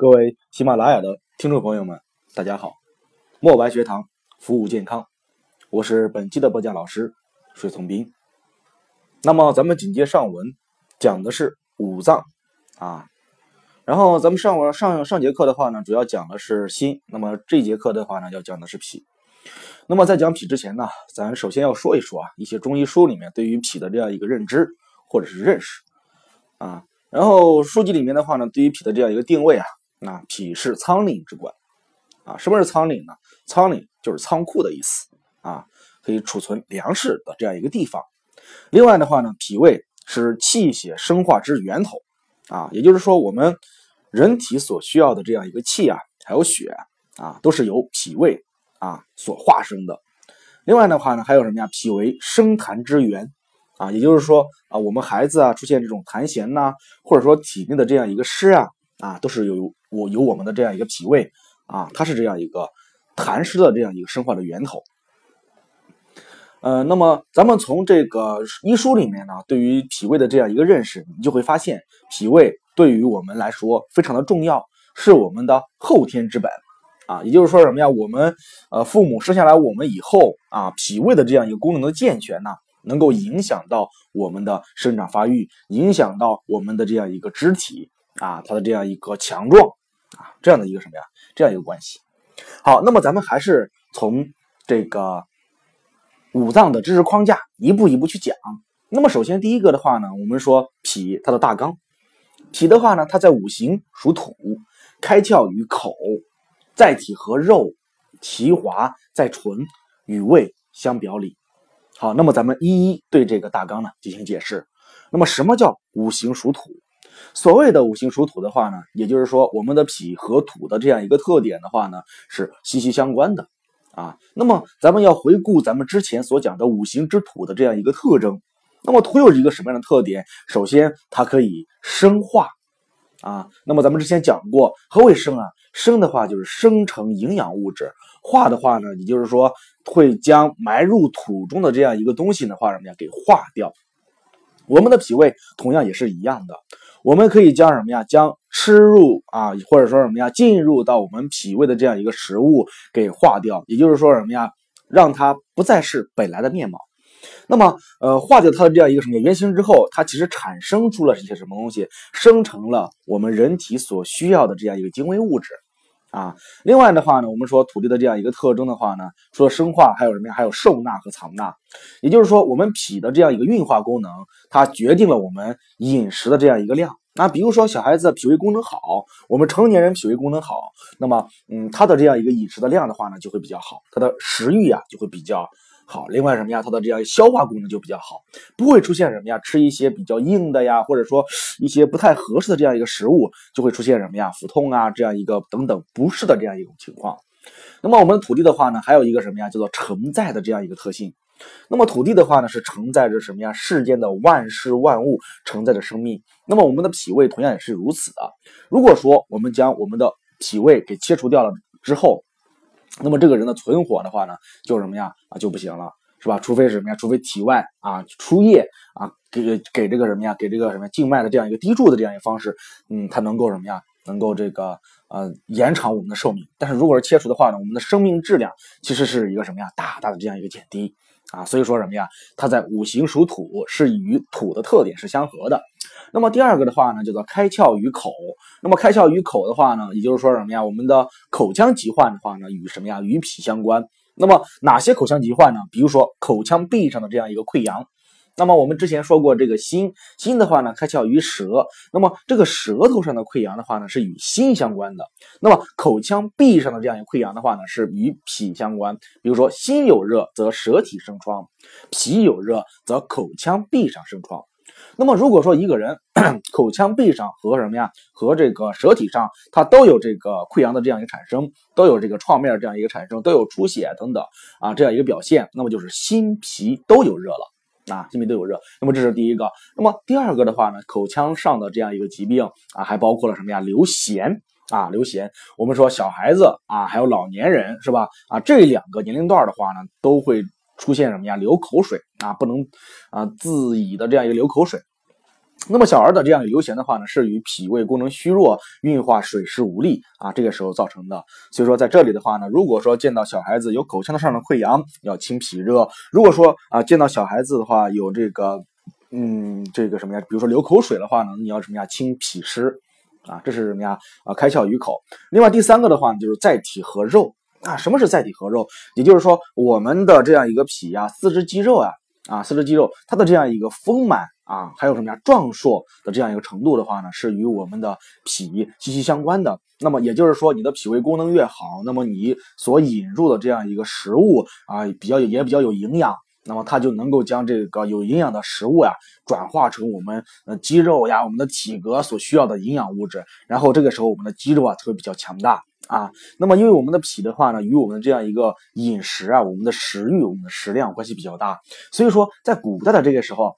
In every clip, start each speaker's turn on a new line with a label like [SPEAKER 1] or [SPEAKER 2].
[SPEAKER 1] 各位喜马拉雅的听众朋友们，大家好！墨白学堂服务健康，我是本期的播讲老师水从斌。那么咱们紧接上文讲的是五脏啊，然后咱们上文上上节课的话呢，主要讲的是心，那么这节课的话呢，要讲的是脾。那么在讲脾之前呢，咱首先要说一说啊，一些中医书里面对于脾的这样一个认知或者是认识啊，然后书籍里面的话呢，对于脾的这样一个定位啊。那脾是仓廪之官，啊，什么是仓廪呢？仓廪就是仓库的意思啊，可以储存粮食的这样一个地方。另外的话呢，脾胃是气血生化之源头啊，也就是说，我们人体所需要的这样一个气啊，还有血啊，都是由脾胃啊所化生的。另外的话呢，还有什么呀？脾为生痰之源啊，也就是说啊，我们孩子啊出现这种痰涎呐，或者说体内的这样一个湿啊啊，都是有我有我们的这样一个脾胃啊，它是这样一个痰湿的这样一个生化的源头。呃，那么咱们从这个医书里面呢，对于脾胃的这样一个认识，你就会发现，脾胃对于我们来说非常的重要，是我们的后天之本啊。也就是说什么呀？我们呃父母生下来我们以后啊，脾胃的这样一个功能的健全呢，能够影响到我们的生长发育，影响到我们的这样一个肢体啊，它的这样一个强壮。啊，这样的一个什么呀？这样一个关系。好，那么咱们还是从这个五脏的知识框架一步一步去讲。那么首先第一个的话呢，我们说脾它的大纲。脾的话呢，它在五行属土，开窍于口，在体和肉，其华在唇，与胃相表里。好，那么咱们一一对这个大纲呢进行解释。那么什么叫五行属土？所谓的五行属土的话呢，也就是说我们的脾和土的这样一个特点的话呢，是息息相关的啊。那么咱们要回顾咱们之前所讲的五行之土的这样一个特征。那么土有一个什么样的特点？首先它可以生化啊。那么咱们之前讲过，何为生啊？生的话就是生成营养物质，化的话呢，也就是说会将埋入土中的这样一个东西的话什么呀给化掉。我们的脾胃同样也是一样的。我们可以将什么呀？将吃入啊，或者说什么呀，进入到我们脾胃的这样一个食物给化掉，也就是说什么呀，让它不再是本来的面貌。那么，呃，化掉它的这样一个什么原型之后，它其实产生出了一些什么东西，生成了我们人体所需要的这样一个精微物质。啊，另外的话呢，我们说土地的这样一个特征的话呢，除了生化，还有什么呀？还有受纳和藏纳，也就是说，我们脾的这样一个运化功能，它决定了我们饮食的这样一个量。那比如说小孩子脾胃功能好，我们成年人脾胃功能好，那么，嗯，他的这样一个饮食的量的话呢，就会比较好，他的食欲啊就会比较。好，另外什么呀？它的这样消化功能就比较好，不会出现什么呀？吃一些比较硬的呀，或者说一些不太合适的这样一个食物，就会出现什么呀？腹痛啊，这样一个等等不适的这样一种情况。那么我们土地的话呢，还有一个什么呀？叫做承载的这样一个特性。那么土地的话呢，是承载着什么呀？世间的万事万物，承载着生命。那么我们的脾胃同样也是如此的。如果说我们将我们的脾胃给切除掉了之后，那么这个人的存活的话呢，就什么呀啊就不行了，是吧？除非是什么呀？除非体外啊输液啊，给给这个什么呀？给这个什么静脉的这样一个滴注的这样一个方式，嗯，它能够什么呀？能够这个呃延长我们的寿命。但是如果是切除的话呢，我们的生命质量其实是一个什么呀？大大的这样一个减低啊。所以说什么呀？它在五行属土，是与土的特点是相合的。那么第二个的话呢，叫做开窍于口。那么开窍于口的话呢，也就是说什么呀？我们的口腔疾患的话呢，与什么呀？与脾相关。那么哪些口腔疾患呢？比如说口腔壁上的这样一个溃疡。那么我们之前说过，这个心心的话呢，开窍于舌。那么这个舌头上的溃疡的话呢，是与心相关的。那么口腔壁上的这样一个溃疡的话呢，是与脾相关。比如说心有热则舌体生疮，脾有热则口腔壁上生疮。那么，如果说一个人 口腔壁上和什么呀，和这个舌体上，它都有这个溃疡的这样一个产生，都有这个创面这样一个产生，都有出血等等啊，这样一个表现，那么就是心脾都有热了啊，心脾都有热。那么这是第一个。那么第二个的话呢，口腔上的这样一个疾病啊，还包括了什么呀？流涎啊，流涎。我们说小孩子啊，还有老年人是吧？啊，这两个年龄段的话呢，都会。出现什么呀？流口水啊，不能啊自已的这样一个流口水。那么小儿的这样流涎的话呢，是与脾胃功能虚弱、运化水湿无力啊，这个时候造成的。所以说在这里的话呢，如果说见到小孩子有口腔的上的溃疡，要清脾热；如果说啊见到小孩子的话有这个嗯这个什么呀，比如说流口水的话呢，你要什么呀清脾湿啊，这是什么呀啊开窍于口。另外第三个的话呢，就是载体和肉啊，什么是载体和肉？也就是说我们的这样一个脾呀、四肢肌肉啊啊四肢肌肉它的这样一个丰满。啊，还有什么呀？壮硕的这样一个程度的话呢，是与我们的脾息息相关的。那么也就是说，你的脾胃功能越好，那么你所引入的这样一个食物啊，比较也比较有营养，那么它就能够将这个有营养的食物呀，转化成我们呃肌肉呀、我们的体格所需要的营养物质。然后这个时候，我们的肌肉啊，会比较强大啊。那么因为我们的脾的话呢，与我们的这样一个饮食啊，我们的食欲、我们的食量关系比较大。所以说，在古代的这个时候。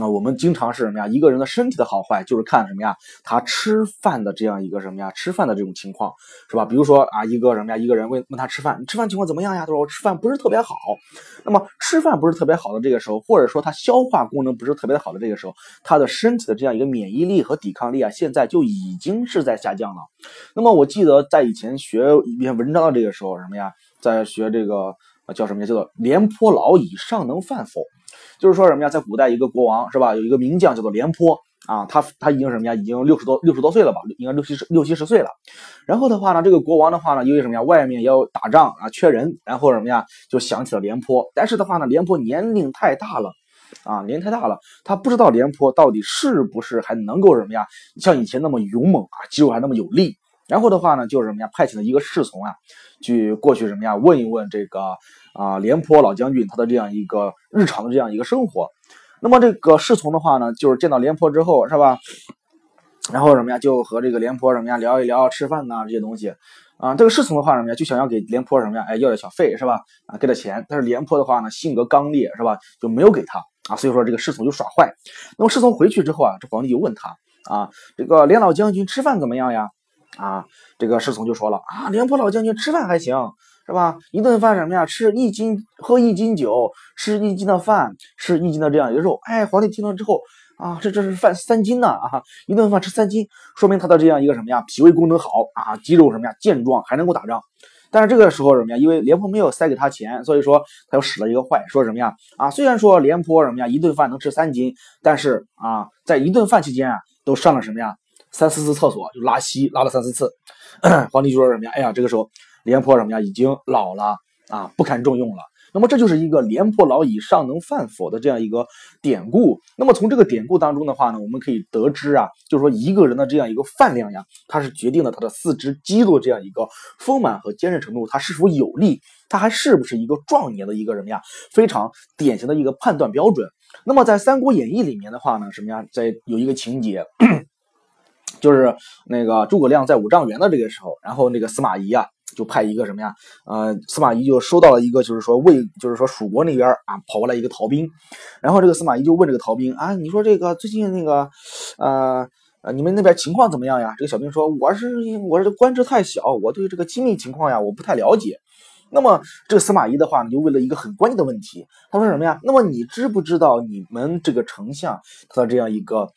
[SPEAKER 1] 啊，我们经常是什么呀？一个人的身体的好坏，就是看什么呀？他吃饭的这样一个什么呀？吃饭的这种情况，是吧？比如说啊，一个什么呀？一个人问问他吃饭，你吃饭情况怎么样呀？他说我吃饭不是特别好。那么吃饭不是特别好的这个时候，或者说他消化功能不是特别好的这个时候，他的身体的这样一个免疫力和抵抗力啊，现在就已经是在下降了。那么我记得在以前学一篇文章的这个时候，什么呀？在学这个叫什么呀？叫做廉颇老矣，尚能饭否？就是说什么呀，在古代一个国王是吧，有一个名将叫做廉颇啊，他他已经什么呀，已经六十多六十多岁了吧，应该六七十六七十岁了。然后的话呢，这个国王的话呢，因为什么呀，外面要打仗啊，缺人，然后什么呀，就想起了廉颇。但是的话呢，廉颇年龄太大了啊，年龄太大了，他不知道廉颇到底是不是还能够什么呀，像以前那么勇猛啊，肌肉还那么有力。然后的话呢，就是什么呀，派遣了一个侍从啊，去过去什么呀，问一问这个。啊，廉颇老将军他的这样一个日常的这样一个生活，那么这个侍从的话呢，就是见到廉颇之后是吧？然后什么呀，就和这个廉颇什么呀聊一聊吃饭呐这些东西啊。这个侍从的话什么呀，就想要给廉颇什么呀，哎要点小费是吧？啊，给点钱。但是廉颇的话呢，性格刚烈是吧？就没有给他啊。所以说这个侍从就耍坏。那么侍从回去之后啊，这皇帝就问他啊，这个廉老将军吃饭怎么样呀？啊，这个侍从就说了啊，廉颇老将军吃饭还行。是吧？一顿饭什么呀？吃一斤，喝一斤酒，吃一斤的饭，吃一斤的这样一个肉。哎，皇帝听了之后啊，这这是饭三斤呢啊！一顿饭吃三斤，说明他的这样一个什么呀？脾胃功能好啊，肌肉什么呀？健壮，还能够打仗。但是这个时候什么呀？因为廉颇没有塞给他钱，所以说他又使了一个坏，说什么呀？啊，虽然说廉颇什么呀，一顿饭能吃三斤，但是啊，在一顿饭期间啊，都上了什么呀？三四次厕所，就拉稀拉了三四次。皇帝就说什么呀？哎呀，这个时候。廉颇什么呀？已经老了啊，不堪重用了。那么这就是一个“廉颇老矣，尚能饭否”的这样一个典故。那么从这个典故当中的话呢，我们可以得知啊，就是说一个人的这样一个饭量呀，它是决定了他的四肢肌肉这样一个丰满和坚韧程度，他是否有力，他还是不是一个壮年的一个人呀？非常典型的一个判断标准。那么在《三国演义》里面的话呢，什么呀？在有一个情节，就是那个诸葛亮在五丈原的这个时候，然后那个司马懿啊。就派一个什么呀？呃，司马懿就收到了一个，就是说魏，就是说蜀国那边啊跑过来一个逃兵，然后这个司马懿就问这个逃兵啊，你说这个最近那个，呃，你们那边情况怎么样呀？这个小兵说，我是我是官职太小，我对这个机密情况呀我不太了解。那么这个司马懿的话呢，就问了一个很关键的问题，他说什么呀？那么你知不知道你们这个丞相他的这样一个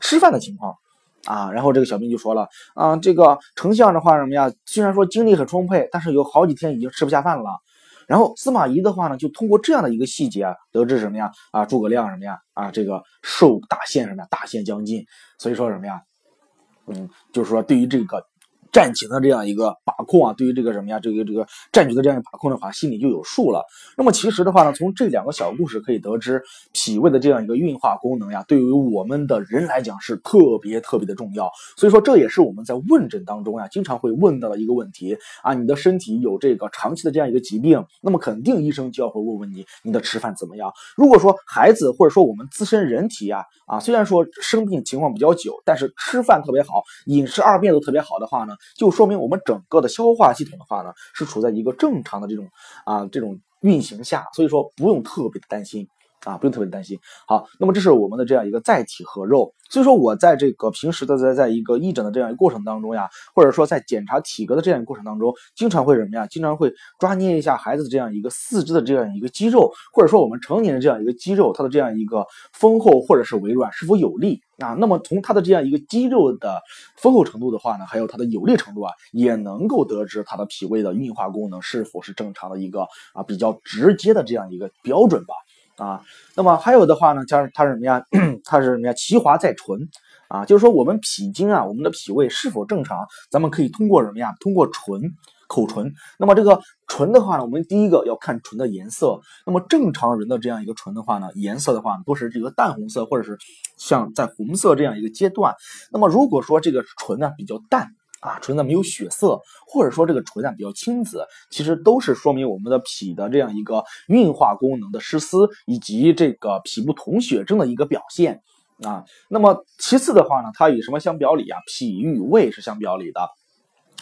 [SPEAKER 1] 吃饭的情况？啊，然后这个小兵就说了，啊，这个丞相的话什么呀？虽然说精力很充沛，但是有好几天已经吃不下饭了。然后司马懿的话呢，就通过这样的一个细节，得知什么呀？啊，诸葛亮什么呀？啊，这个受大限什么呀？大限将近，所以说什么呀？嗯，就是说对于这个。战情的这样一个把控啊，对于这个什么呀，这个这个战局的这样一个把控的话，心里就有数了。那么其实的话呢，从这两个小故事可以得知，脾胃的这样一个运化功能呀，对于我们的人来讲是特别特别的重要。所以说，这也是我们在问诊当中呀，经常会问到的一个问题啊。你的身体有这个长期的这样一个疾病，那么肯定医生就要会问问你，你的吃饭怎么样？如果说孩子或者说我们自身人体呀，啊，虽然说生病情况比较久，但是吃饭特别好，饮食二便都特别好的话呢？就说明我们整个的消化系统的话呢，是处在一个正常的这种啊这种运行下，所以说不用特别的担心。啊，不用特别担心。好，那么这是我们的这样一个载体和肉。所以说我在这个平时的在在一个义诊的这样一个过程当中呀，或者说在检查体格的这样一个过程当中，经常会什么呀？经常会抓捏一下孩子的这样一个四肢的这样一个肌肉，或者说我们成年人这样一个肌肉，它的这样一个丰厚或者是微软是否有力啊？那么从它的这样一个肌肉的丰厚程度的话呢，还有它的有力程度啊，也能够得知它的脾胃的运化功能是否是正常的一个啊比较直接的这样一个标准吧。啊，那么还有的话呢，它它是什么呀？它是什么呀？其华在唇啊，就是说我们脾经啊，我们的脾胃是否正常，咱们可以通过什么呀？通过唇、口唇。那么这个唇的话呢，我们第一个要看唇的颜色。那么正常人的这样一个唇的话呢，颜色的话都是这个淡红色，或者是像在红色这样一个阶段。那么如果说这个唇呢比较淡。啊，唇色没有血色，或者说这个唇啊比较青紫，其实都是说明我们的脾的这样一个运化功能的失司，以及这个脾不统血症的一个表现啊。那么其次的话呢，它与什么相表里啊？脾与胃是相表里的。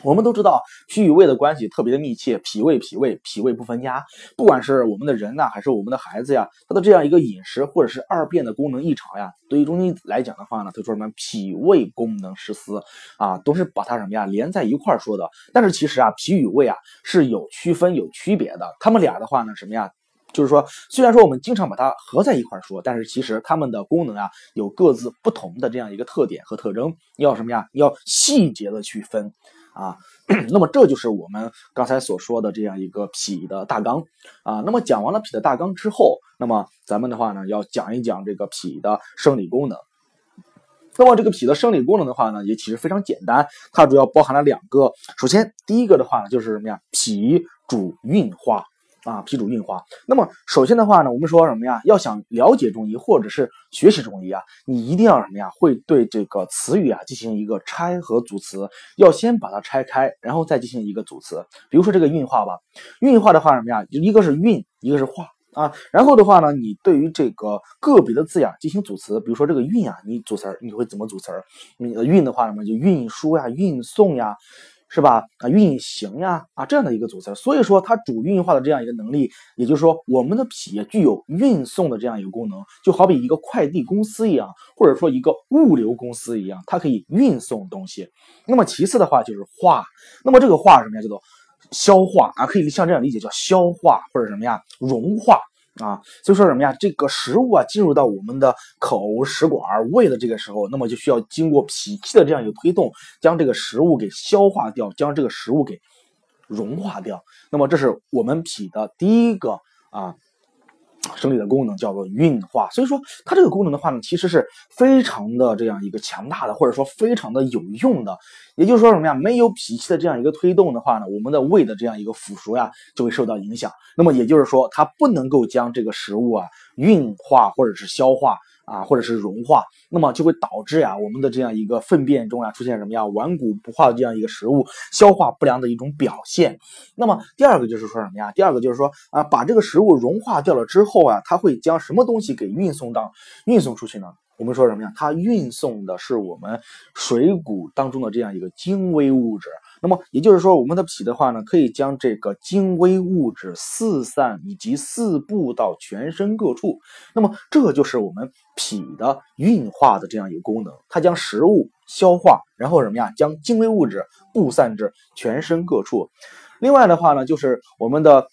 [SPEAKER 1] 我们都知道脾与胃的关系特别的密切，脾胃脾胃脾胃不分家。不管是我们的人呐，还是我们的孩子呀，他的这样一个饮食或者是二便的功能异常呀，对于中医来讲的话呢，他说什么脾胃功能失司啊，都是把它什么呀连在一块儿说的。但是其实啊，脾与胃啊是有区分有区别的。他们俩的话呢，什么呀，就是说虽然说我们经常把它合在一块儿说，但是其实它们的功能啊有各自不同的这样一个特点和特征，要什么呀？要细节的区分。啊，那么这就是我们刚才所说的这样一个脾的大纲啊。那么讲完了脾的大纲之后，那么咱们的话呢，要讲一讲这个脾的生理功能。那么这个脾的生理功能的话呢，也其实非常简单，它主要包含了两个。首先，第一个的话呢，就是什么呀？脾主运化。啊，脾主运化。那么首先的话呢，我们说什么呀？要想了解中医或者是学习中医啊，你一定要什么呀？会对这个词语啊进行一个拆和组词，要先把它拆开，然后再进行一个组词。比如说这个运化吧，运化的话什么呀？一个是运，一个是化啊。然后的话呢，你对于这个个别的字呀进行组词，比如说这个运啊，你组词儿你会怎么组词儿？你运的话什么就运输呀、运送呀。是吧？啊，运行呀，啊，这样的一个组词，所以说它主运化的这样一个能力，也就是说，我们的脾具有运送的这样一个功能，就好比一个快递公司一样，或者说一个物流公司一样，它可以运送东西。那么其次的话就是化，那么这个化什么呀？叫做消化啊，可以像这样理解，叫消化或者什么呀？融化。啊，所以说什么呀？这个食物啊，进入到我们的口、食管、胃的这个时候，那么就需要经过脾气的这样一个推动，将这个食物给消化掉，将这个食物给融化掉。那么这是我们脾的第一个啊。生理的功能叫做运化，所以说它这个功能的话呢，其实是非常的这样一个强大的，或者说非常的有用的。也就是说什么呀？没有脾气的这样一个推动的话呢，我们的胃的这样一个腐熟呀，就会受到影响。那么也就是说，它不能够将这个食物啊运化或者是消化。啊，或者是融化，那么就会导致呀，我们的这样一个粪便中啊出现什么呀顽固不化的这样一个食物消化不良的一种表现。那么第二个就是说什么呀？第二个就是说啊，把这个食物融化掉了之后啊，它会将什么东西给运送到运送出去呢？我们说什么呀？它运送的是我们水谷当中的这样一个精微物质。那么也就是说，我们的脾的话呢，可以将这个精微物质四散以及四布到全身各处。那么这就是我们脾的运化的这样一个功能，它将食物消化，然后什么呀，将精微物质布散至全身各处。另外的话呢，就是我们的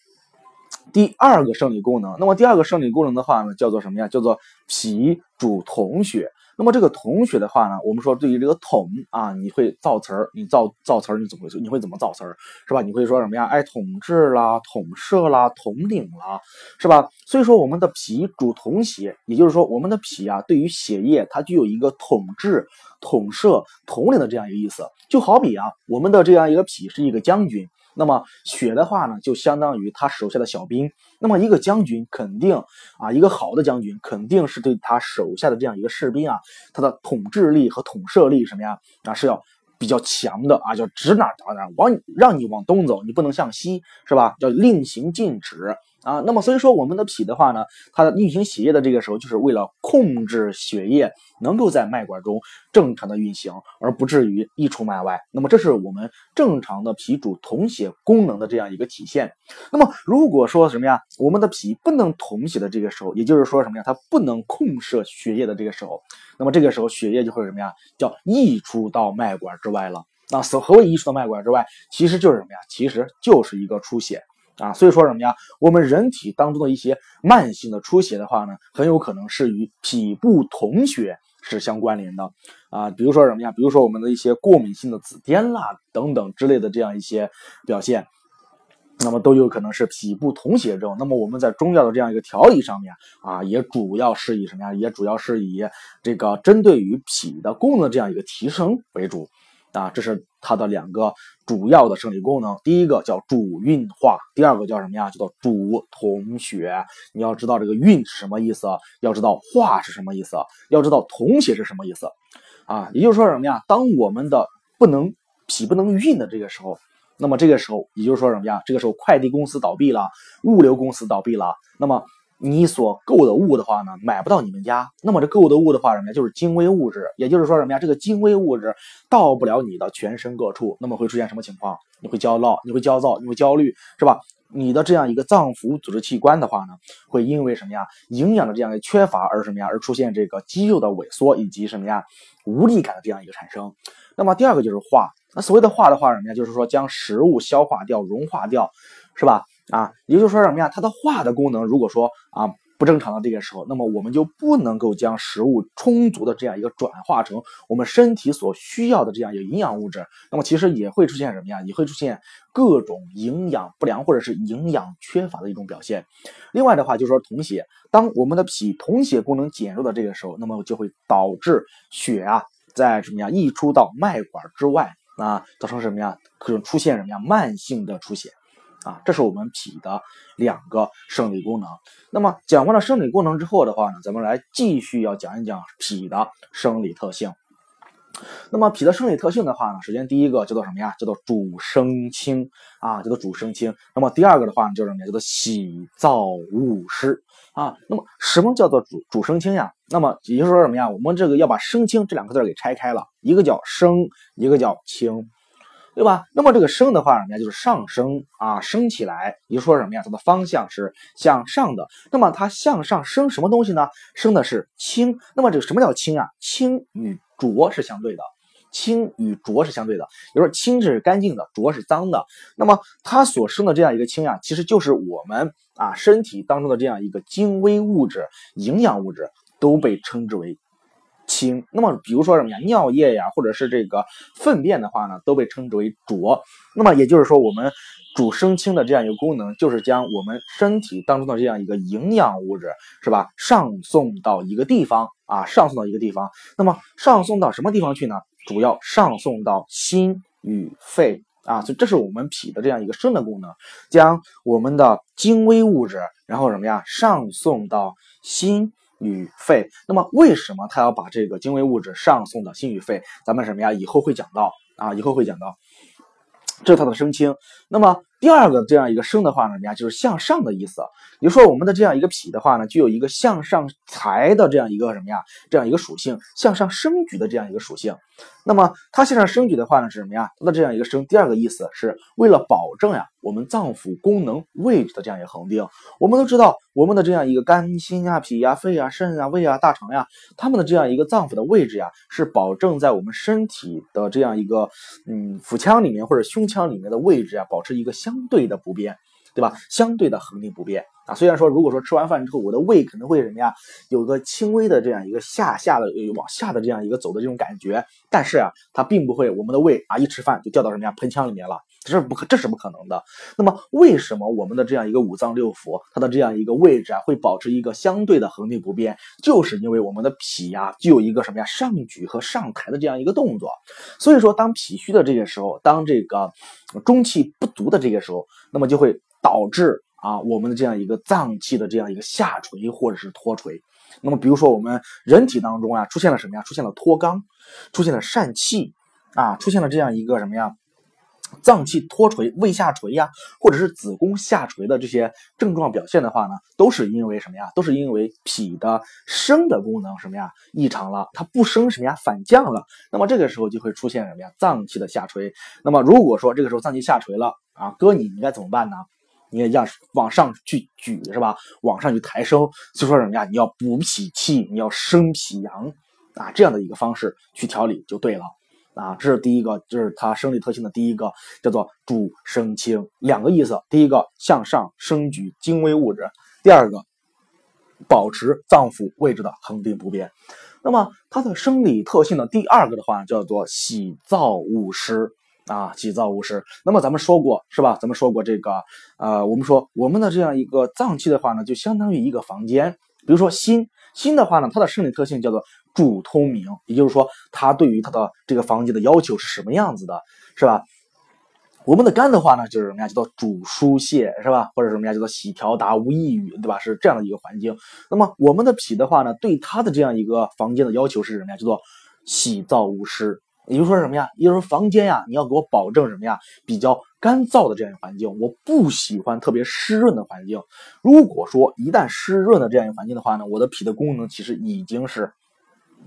[SPEAKER 1] 第二个生理功能。那么第二个生理功能的话呢，叫做什么呀？叫做脾主统血。那么这个统血的话呢，我们说对于这个统啊，你会造词儿，你造造词儿，你怎么回事？你会怎么造词儿，是吧？你会说什么呀？哎，统治啦，统摄啦，统领啦，是吧？所以说我们的脾主统血，也就是说我们的脾啊，对于血液它具有一个统治、统摄、统领的这样一个意思。就好比啊，我们的这样一个脾是一个将军。那么血的话呢，就相当于他手下的小兵。那么一个将军肯定啊，一个好的将军肯定是对他手下的这样一个士兵啊，他的统治力和统摄力什么呀啊是要比较强的啊，叫指哪打哪，往让你往东走，你不能向西，是吧？叫令行禁止啊，那么所以说我们的脾的话呢，它运行血液的这个时候，就是为了控制血液能够在脉管中正常的运行，而不至于溢出脉外。那么这是我们正常的脾主统血功能的这样一个体现。那么如果说什么呀，我们的脾不能统血的这个时候，也就是说什么呀，它不能控摄血液的这个时候，那么这个时候血液就会什么呀，叫溢出到脉管之外了。那所何谓溢出到脉管之外，其实就是什么呀？其实就是一个出血。啊，所以说什么呀？我们人体当中的一些慢性的出血的话呢，很有可能是与脾部统血是相关联的啊。比如说什么呀？比如说我们的一些过敏性的紫癜啦等等之类的这样一些表现，那么都有可能是脾部统血症。那么我们在中药的这样一个调理上面啊，也主要是以什么呀？也主要是以这个针对于脾的功能这样一个提升为主。啊，这是它的两个主要的生理功能，第一个叫主运化，第二个叫什么呀？叫做主统血。你要知道这个运是什么意思，要知道化是什么意思，要知道统血是什么意思。啊，也就是说什么呀？当我们的不能脾不能运的这个时候，那么这个时候也就是说什么呀？这个时候快递公司倒闭了，物流公司倒闭了，那么。你所购的物的话呢，买不到你们家。那么这购的物的话，什么呀？就是精微物质。也就是说什么呀？这个精微物质到不了你的全身各处，那么会出现什么情况？你会焦躁，你会焦躁，你会焦虑，是吧？你的这样一个脏腑组织器官的话呢，会因为什么呀？营养的这样一个缺乏而什么呀？而出现这个肌肉的萎缩以及什么呀？无力感的这样一个产生。那么第二个就是化。那所谓的化的话，什么呀？就是说将食物消化掉、融化掉，是吧？啊，也就是说什么呀？它的化的功能，如果说啊不正常的这个时候，那么我们就不能够将食物充足的这样一个转化成我们身体所需要的这样一个营养物质，那么其实也会出现什么呀？也会出现各种营养不良或者是营养缺乏的一种表现。另外的话，就是说统血，当我们的脾同血功能减弱的这个时候，那么就会导致血啊在什么呀溢出到脉管之外啊，造成什么呀？可能出现什么呀慢性的出血。啊，这是我们脾的两个生理功能。那么讲完了生理功能之后的话呢，咱们来继续要讲一讲脾的生理特性。那么脾的生理特性的话呢，首先第一个叫做什么呀？叫做主生清啊，叫做主生清。那么第二个的话呢，叫什么呀？叫做喜燥恶湿啊。那么什么叫做主主生清呀？那么也就是说什么呀？我们这个要把生清这两个字给拆开了，一个叫生，一个叫清。对吧？那么这个升的话，什么呀？就是上升啊，升起来。也就说什么呀？它的方向是向上的。那么它向上升什么东西呢？升的是清。那么这个什么叫清啊？清与浊是相对的，清与浊是相对的。比如说清是干净的，浊是脏的。那么它所生的这样一个清啊，其实就是我们啊身体当中的这样一个精微物质、营养物质都被称之为。清，那么比如说什么呀，尿液呀，或者是这个粪便的话呢，都被称之为浊。那么也就是说，我们主生清的这样一个功能，就是将我们身体当中的这样一个营养物质，是吧，上送到一个地方啊，上送到一个地方。那么上送到什么地方去呢？主要上送到心与肺啊，所以这是我们脾的这样一个生的功能，将我们的精微物质，然后什么呀，上送到心。与肺，那么为什么他要把这个精微物质上送到心与肺？咱们什么呀？以后会讲到啊，以后会讲到，这是它的升清。那么。第二个这样一个升的话呢，人家就是向上的意思。比如说我们的这样一个脾的话呢，就有一个向上抬的这样一个什么呀？这样一个属性，向上升举的这样一个属性。那么它向上升举的话呢是什么呀？它的这样一个升，第二个意思是为了保证呀我们脏腑功能位置的这样一个恒定。我们都知道我们的这样一个肝、心呀、脾呀、肺呀、肾呀、胃呀、大肠呀，它们的这样一个脏腑的位置呀，是保证在我们身体的这样一个嗯腹腔里面或者胸腔里面的位置啊，保持一个相。相对的不变，对吧？相对的恒定不变啊。虽然说，如果说吃完饭之后，我的胃可能会什么呀，有个轻微的这样一个下下的往下的这样一个走的这种感觉，但是啊，它并不会我们的胃啊一吃饭就掉到什么呀盆腔里面了，这是不可，这是不可能的。那么，为什么我们的这样一个五脏六腑，它的这样一个位置啊，会保持一个相对的恒定不变？就是因为我们的脾呀，具有一个什么呀，上举和上抬的这样一个动作。所以说，当脾虚的这个时候，当这个中气不足的这个时候，那么就会导致啊我们的这样一个脏器的这样一个下垂或者是脱垂。那么比如说我们人体当中啊出现了什么呀？出现了脱肛，出现了疝气啊，出现了这样一个什么呀？脏器脱垂、胃下垂呀，或者是子宫下垂的这些症状表现的话呢，都是因为什么呀？都是因为脾的升的功能什么呀异常了，它不升什么呀反降了。那么这个时候就会出现什么呀？脏器的下垂。那么如果说这个时候脏器下垂了啊，哥你应该怎么办呢？你也要往上去举是吧？往上去抬升，就说什么呀？你要补脾气，你要升脾阳啊，这样的一个方式去调理就对了啊。这是第一个，就是它生理特性的第一个，叫做主升清，两个意思。第一个向上升举精微物质，第二个保持脏腑位置的恒定不变。那么它的生理特性的第二个的话叫做喜燥恶湿。啊，喜燥勿湿。那么咱们说过是吧？咱们说过这个，呃，我们说我们的这样一个脏器的话呢，就相当于一个房间。比如说心，心的话呢，它的生理特性叫做主通明，也就是说，它对于它的这个房间的要求是什么样子的，是吧？我们的肝的话呢，就是什么呀？叫做主疏泄，是吧？或者什么呀？叫做喜调达无抑郁，对吧？是这样的一个环境。那么我们的脾的话呢，对它的这样一个房间的要求是什么呀？叫做喜燥无湿。也就是说什么呀？也就是说房间呀，你要给我保证什么呀？比较干燥的这样一个环境，我不喜欢特别湿润的环境。如果说一旦湿润的这样一个环境的话呢，我的脾的功能其实已经是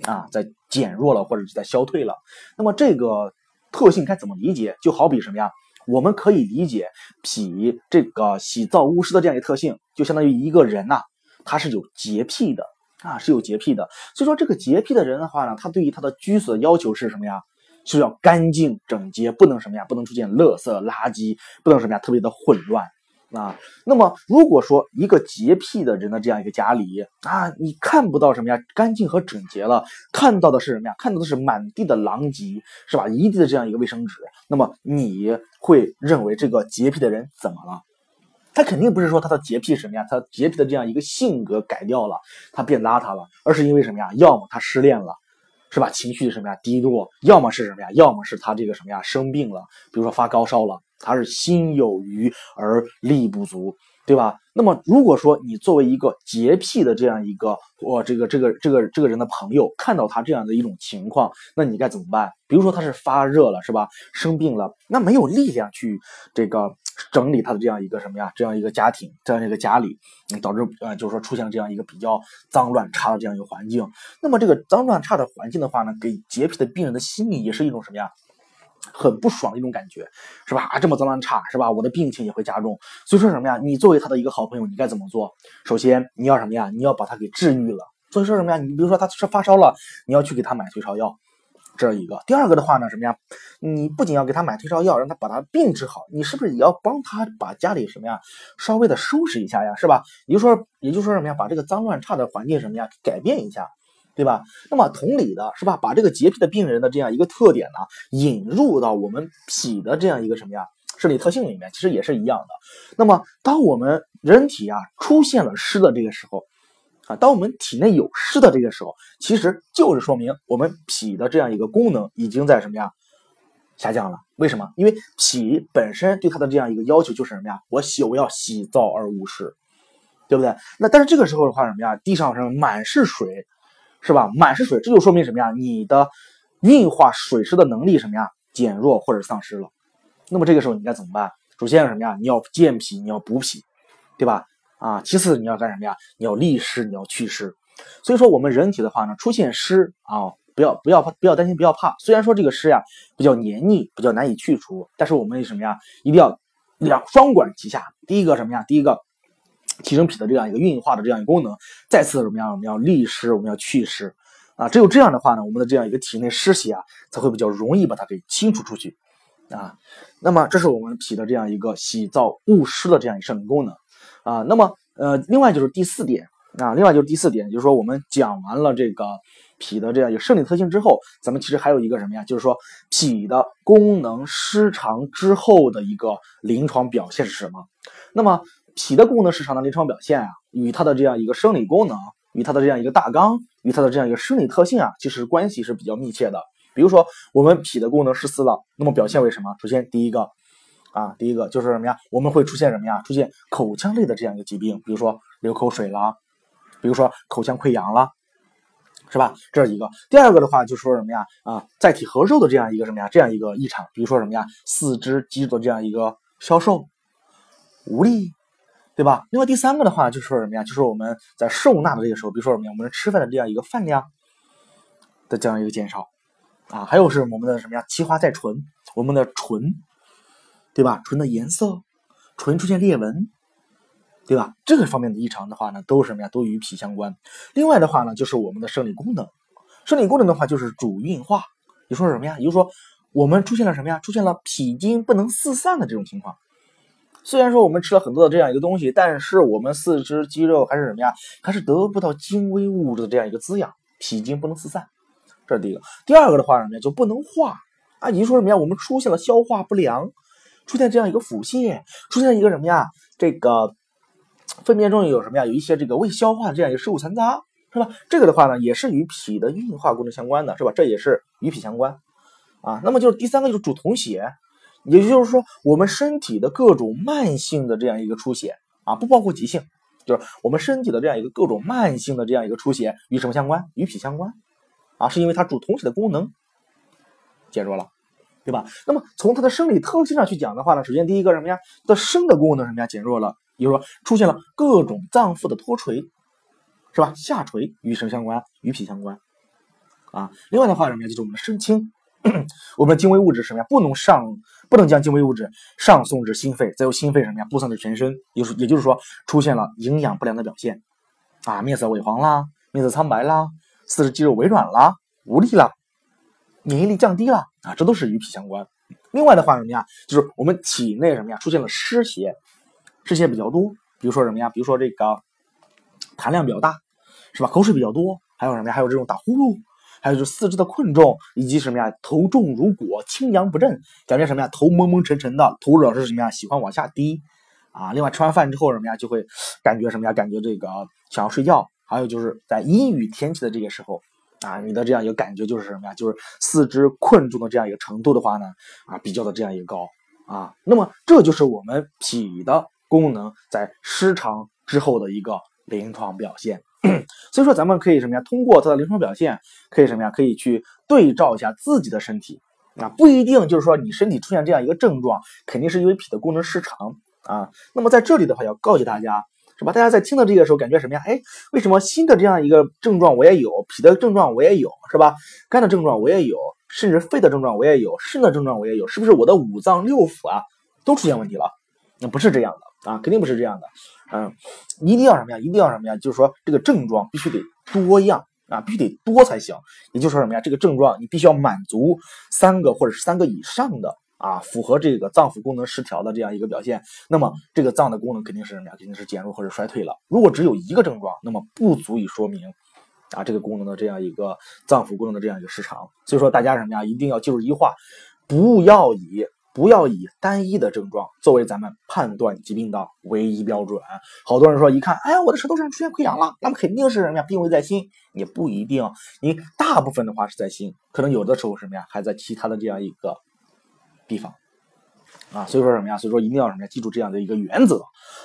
[SPEAKER 1] 啊在减弱了，或者是在消退了。那么这个特性该怎么理解？就好比什么呀？我们可以理解脾这个喜燥恶湿的这样一个特性，就相当于一个人呐，他是有洁癖的。啊，是有洁癖的，所以说这个洁癖的人的话呢，他对于他的居所的要求是什么呀？是要干净整洁，不能什么呀？不能出现垃圾垃圾，不能什么呀？特别的混乱啊。那么如果说一个洁癖的人的这样一个家里啊，你看不到什么呀？干净和整洁了，看到的是什么呀？看到的是满地的狼藉，是吧？一地的这样一个卫生纸，那么你会认为这个洁癖的人怎么了？他肯定不是说他的洁癖什么呀，他洁癖的这样一个性格改掉了，他变邋遢了，而是因为什么呀？要么他失恋了，是吧？情绪什么呀低落，要么是什么呀？要么是他这个什么呀生病了，比如说发高烧了，他是心有余而力不足。对吧？那么如果说你作为一个洁癖的这样一个我这个这个这个这个人的朋友，看到他这样的一种情况，那你该怎么办？比如说他是发热了，是吧？生病了，那没有力量去这个整理他的这样一个什么呀？这样一个家庭，这样一个家里，导致呃，就是说出现了这样一个比较脏乱差的这样一个环境。那么这个脏乱差的环境的话呢，给洁癖的病人的心理也是一种什么呀？很不爽的一种感觉，是吧？啊，这么脏乱差，是吧？我的病情也会加重。所以说什么呀？你作为他的一个好朋友，你该怎么做？首先你要什么呀？你要把他给治愈了。所以说什么呀？你比如说他是发烧了，你要去给他买退烧药，这一个。第二个的话呢，什么呀？你不仅要给他买退烧药，让他把他病治好，你是不是也要帮他把家里什么呀，稍微的收拾一下呀，是吧？也就说，也就说什么呀？把这个脏乱差的环境什么呀，改变一下。对吧？那么同理的是吧？把这个洁癖的病人的这样一个特点呢，引入到我们脾的这样一个什么呀生理特性里面，其实也是一样的。那么当我们人体啊出现了湿的这个时候，啊，当我们体内有湿的这个时候，其实就是说明我们脾的这样一个功能已经在什么呀下降了。为什么？因为脾本身对它的这样一个要求就是什么呀？我喜我要喜燥而无湿，对不对？那但是这个时候的话什么呀？地上是满是水。是吧？满是水，这就说明什么呀？你的运化水湿的能力什么呀？减弱或者丧失了。那么这个时候你该怎么办？首先什么呀？你要健脾，你要补脾，对吧？啊，其次你要干什么呀？你要利湿，你要祛湿。所以说我们人体的话呢，出现湿啊，不要不要怕，不要担心，不要怕。虽然说这个湿呀比较黏腻，比较难以去除，但是我们什么呀？一定要两双管齐下。第一个什么呀？第一个。提升脾的这样一个运化的这样一个功能，再次怎么样？我们要利湿，我们要祛湿啊！只有这样的话呢，我们的这样一个体内湿邪啊，才会比较容易把它给清除出去啊。那么，这是我们脾的这样一个喜燥恶湿的这样一个生理功能啊。那么，呃，另外就是第四点啊，另外就是第四点，就是说我们讲完了这个脾的这样一个生理特性之后，咱们其实还有一个什么呀？就是说脾的功能失常之后的一个临床表现是什么？那么。脾的功能失常的临床表现啊，与它的这样一个生理功能，与它的这样一个大纲，与它的这样一个生理特性啊，其实关系是比较密切的。比如说，我们脾的功能失司了，那么表现为什么？首先，第一个啊，第一个就是什么呀？我们会出现什么呀？出现口腔类的这样一个疾病，比如说流口水啦，比如说口腔溃疡啦，是吧？这是一个。第二个的话就说什么呀？啊，载体和肉的这样一个什么呀？这样一个异常，比如说什么呀？四肢肌肉的这样一个消瘦、无力，对吧？另外第三个的话就是说什么呀？就是我们在受纳的这个时候，比如说什么呀？我们吃饭的这样一个饭量的这样一个减少啊，还有是我们的什么呀？奇花在唇，我们的唇，对吧？唇的颜色，唇出现裂纹。对吧？这个方面的异常的话呢，都是什么呀？都与脾相关。另外的话呢，就是我们的生理功能。生理功能的话，就是主运化。你说什么呀？也就是说，我们出现了什么呀？出现了脾经不能四散的这种情况。虽然说我们吃了很多的这样一个东西，但是我们四肢肌肉还是什么呀？还是得不到精微物质的这样一个滋养，脾经不能四散。这是第一个。第二个的话什么呀？就不能化啊？你说什么呀？我们出现了消化不良，出现这样一个腹泻，出现一个什么呀？这个。粪便中有什么呀？有一些这个未消化的这样一个食物残渣，是吧？这个的话呢，也是与脾的运化功能相关的，是吧？这也是与脾相关啊。那么就是第三个就是主统血，也就是说我们身体的各种慢性的这样一个出血啊，不包括急性，就是我们身体的这样一个各种慢性的这样一个出血与什么相关？与脾相关啊，是因为它主统血的功能减弱了，对吧？那么从它的生理特性上去讲的话呢，首先第一个什么呀？的生的功能什么呀？减弱了。比如说出现了各种脏腑的脱垂，是吧？下垂与什么相关？与脾相关啊。另外的话什么呀？就是我们的肾清，我们的精微物质什么呀？不能上，不能将精微物质上送至心肺，再由心肺什么呀？布散至全身。也是，也就是说出现了营养不良的表现啊，面色萎黄啦，面色苍白啦，四肢肌肉萎软啦，无力啦，免疫力降低了啊，这都是与脾相关。另外的话什么呀？就是我们体内什么呀？出现了湿邪。湿邪比较多，比如说什么呀？比如说这个痰量比较大，是吧？口水比较多，还有什么呀？还有这种打呼噜，还有就是四肢的困重，以及什么呀？头重如裹，轻阳不振，感觉什么呀？头蒙蒙沉沉的，头老是什么呀？喜欢往下低啊。另外吃完饭之后什么呀？就会感觉什么呀？感觉这个想要睡觉。还有就是在阴雨天气的这个时候啊，你的这样一个感觉就是什么呀？就是四肢困重的这样一个程度的话呢，啊，比较的这样一个高啊。那么这就是我们脾的。功能在失常之后的一个临床表现，所以说咱们可以什么呀？通过它的临床表现，可以什么呀？可以去对照一下自己的身体啊，不一定就是说你身体出现这样一个症状，肯定是因为脾的功能失常啊。那么在这里的话，要告诫大家，是吧？大家在听到这个时候，感觉什么呀？哎，为什么新的这样一个症状我也有，脾的症状我也有，是吧？肝的症状我也有，甚至肺的症状我也有，肾的症状我也有，是不是我的五脏六腑啊都出现问题了？那不是这样的。啊，肯定不是这样的，嗯，一定要什么呀？一定要什么呀？就是说这个症状必须得多样啊，必须得多才行。也就是说什么呀？这个症状你必须要满足三个或者是三个以上的啊，符合这个脏腑功能失调的这样一个表现。那么这个脏的功能肯定是什么呀？肯定是减弱或者衰退了。如果只有一个症状，那么不足以说明啊这个功能的这样一个脏腑功能的这样一个失常。所以说大家什么呀？一定要记住一句话，不要以。不要以单一的症状作为咱们判断疾病的唯一标准。好多人说，一看，哎呀，我的舌头上出现溃疡了，那么肯定是什么呀？病危在心，也不一定。你大部分的话是在心，可能有的时候什么呀，还在其他的这样一个地方啊。所以说什么呀？所以说一定要什么呀？记住这样的一个原则。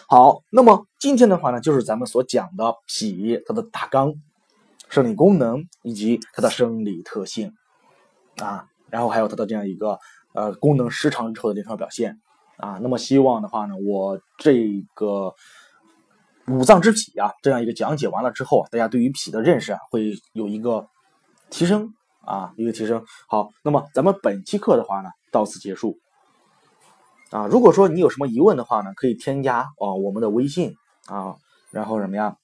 [SPEAKER 1] 好，那么今天的话呢，就是咱们所讲的脾它的大纲、生理功能以及它的生理特性啊，然后还有它的这样一个。呃，功能失常之后的临床表现啊，那么希望的话呢，我这个五脏之脾啊，这样一个讲解完了之后，大家对于脾的认识啊，会有一个提升啊，一个提升。好，那么咱们本期课的话呢，到此结束啊。如果说你有什么疑问的话呢，可以添加啊我们的微信啊，然后什么呀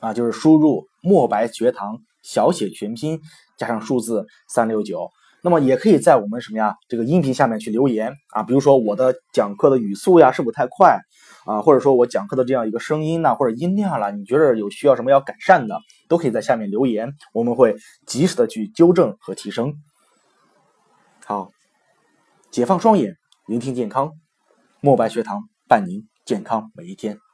[SPEAKER 1] 啊，就是输入墨白学堂小写全拼加上数字三六九。那么也可以在我们什么呀这个音频下面去留言啊，比如说我的讲课的语速呀是否太快啊，或者说我讲课的这样一个声音呐或者音量了，你觉得有需要什么要改善的，都可以在下面留言，我们会及时的去纠正和提升。好，解放双眼，聆听健康，墨白学堂伴您健康每一天。